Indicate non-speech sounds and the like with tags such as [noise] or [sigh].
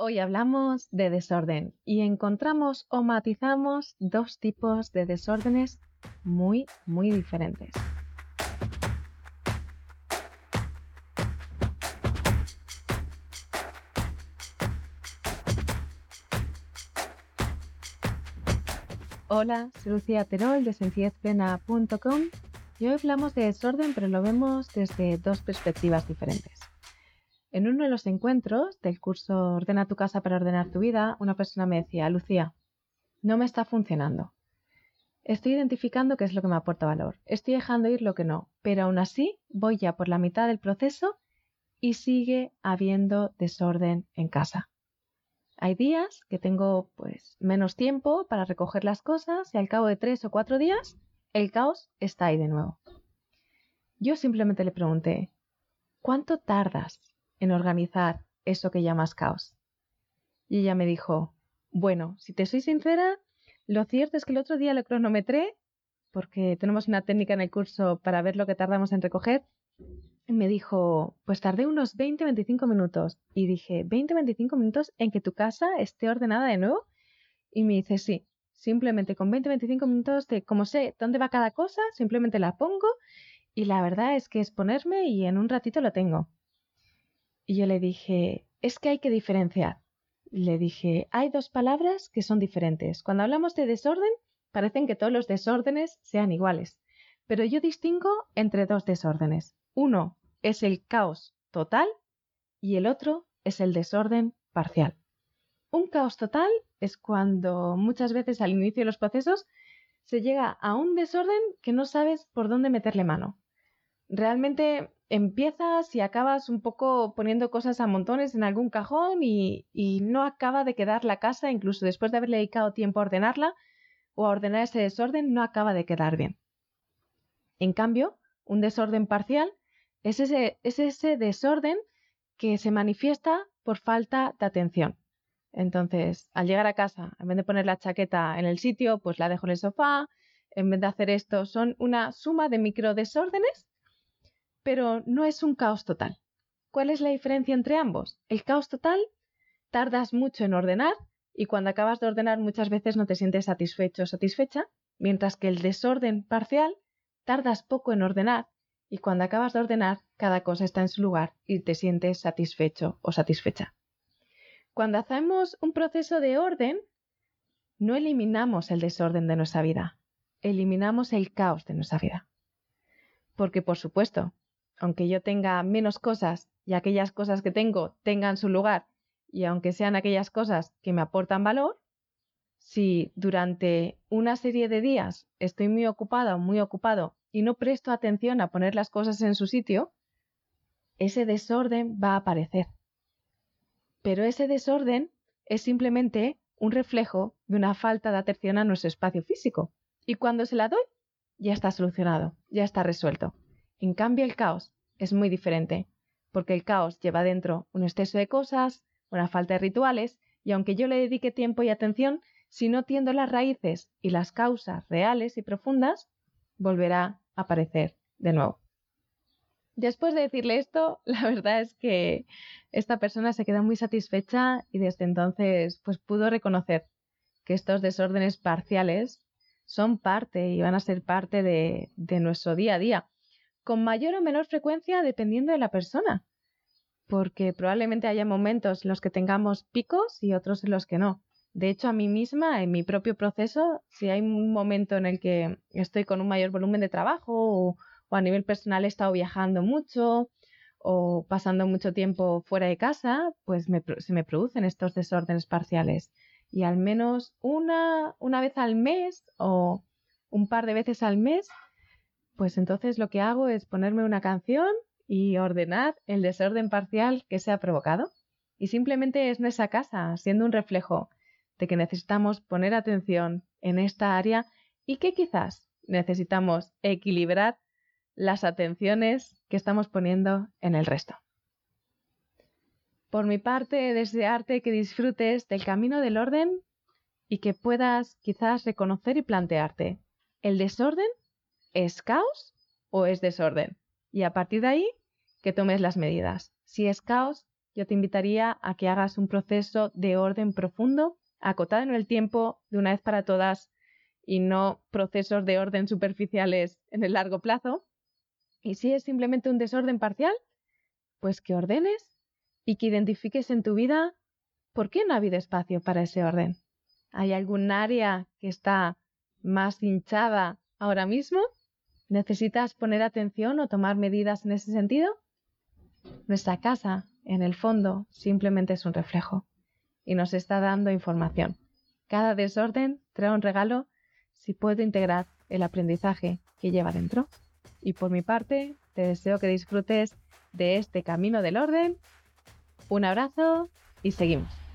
Hoy hablamos de desorden y encontramos o matizamos dos tipos de desórdenes muy, muy diferentes. Hola, soy Lucía Terol de sencillezplena.com y hoy hablamos de desorden pero lo vemos desde dos perspectivas diferentes. En uno de los encuentros del curso Ordena tu casa para ordenar tu vida, una persona me decía, Lucía, no me está funcionando. Estoy identificando qué es lo que me aporta valor. Estoy dejando ir lo que no, pero aún así voy ya por la mitad del proceso y sigue habiendo desorden en casa. Hay días que tengo pues menos tiempo para recoger las cosas y al cabo de tres o cuatro días el caos está ahí de nuevo. Yo simplemente le pregunté, ¿cuánto tardas en organizar eso que llamas caos. Y ella me dijo, bueno, si te soy sincera, lo cierto es que el otro día lo cronometré, porque tenemos una técnica en el curso para ver lo que tardamos en recoger, me dijo, pues tardé unos 20-25 minutos. Y dije, ¿20-25 minutos en que tu casa esté ordenada de nuevo? Y me dice, sí, simplemente con 20-25 minutos de como sé dónde va cada cosa, simplemente la pongo y la verdad es que es ponerme y en un ratito lo tengo. Y yo le dije, es que hay que diferenciar. Le dije, hay dos palabras que son diferentes. Cuando hablamos de desorden, parecen que todos los desórdenes sean iguales. Pero yo distingo entre dos desórdenes. Uno es el caos total y el otro es el desorden parcial. Un caos total es cuando muchas veces al inicio de los procesos se llega a un desorden que no sabes por dónde meterle mano. Realmente empiezas y acabas un poco poniendo cosas a montones en algún cajón y, no acaba de quedar la casa, incluso después de haberle dedicado tiempo a ordenarla o a ordenar ese desorden, no acaba de quedar bien. En cambio, un desorden parcial es ese, es ese desorden que se manifiesta por falta de atención. Entonces, al llegar a casa, en vez de poner la chaqueta en el sitio, pues la dejo en el sofá. En vez de hacer esto, son una suma de micro desórdenes pero no es un caos total. ¿Cuál es la diferencia entre ambos? El caos total tardas mucho en ordenar y cuando acabas de ordenar muchas veces no te sientes satisfecho o satisfecha, mientras que el desorden parcial tardas poco en ordenar y cuando acabas de ordenar cada cosa está en su lugar y te sientes satisfecho o satisfecha. Cuando hacemos un proceso de orden, no eliminamos el desorden de nuestra vida, eliminamos el caos de nuestra vida. Porque, por supuesto, aunque yo tenga menos cosas y aquellas cosas que tengo tengan su lugar y aunque sean aquellas cosas que me aportan valor, si durante una serie de días estoy muy ocupada o muy ocupado y no presto atención a poner las cosas en su sitio, ese desorden va a aparecer. Pero ese desorden es simplemente un reflejo de una falta de atención a nuestro espacio físico. Y cuando se la doy, ya está solucionado, ya está resuelto. En cambio, el caos es muy diferente, porque el caos lleva dentro un exceso de cosas, una falta de rituales, y aunque yo le dedique tiempo y atención, si no tiendo las raíces y las causas reales y profundas, volverá a aparecer de nuevo. Después de decirle esto, [laughs] la verdad es que esta persona se quedó muy satisfecha y desde entonces pues pudo reconocer que estos desórdenes parciales son parte y van a ser parte de, de nuestro día a día con mayor o menor frecuencia dependiendo de la persona, porque probablemente haya momentos en los que tengamos picos y otros en los que no. De hecho, a mí misma, en mi propio proceso, si hay un momento en el que estoy con un mayor volumen de trabajo o, a nivel personal he estado viajando mucho o pasando mucho tiempo fuera de casa, pues se me producen estos desórdenes parciales. Y al menos una, una vez al mes o un par de veces al mes pues entonces lo que hago es ponerme una canción y ordenar el desorden parcial que se ha provocado. Y simplemente es nuestra casa, siendo un reflejo de que necesitamos poner atención en esta área y que quizás necesitamos equilibrar las atenciones que estamos poniendo en el resto. Por mi parte, desearte que disfrutes del camino del orden y que puedas quizás reconocer y plantearte, ¿el desorden ¿Es caos o es desorden? Y a partir de ahí, que tomes las medidas. Si es caos, yo te invitaría a que hagas un proceso de orden profundo, acotado en el tiempo de una vez para todas y no procesos de orden superficiales en el largo plazo. Y si es simplemente un desorden parcial, pues que ordenes y que identifiques en tu vida por qué no ha habido espacio para ese orden. ¿Hay algún área que está más hinchada ahora mismo? ¿Necesitas poner atención o tomar medidas en ese sentido? Nuestra casa, en el fondo, simplemente es un reflejo y nos está dando información. Cada desorden trae un regalo si puedo integrar el aprendizaje que lleva dentro. Y por mi parte, te deseo que disfrutes de este camino del orden. Un abrazo y seguimos.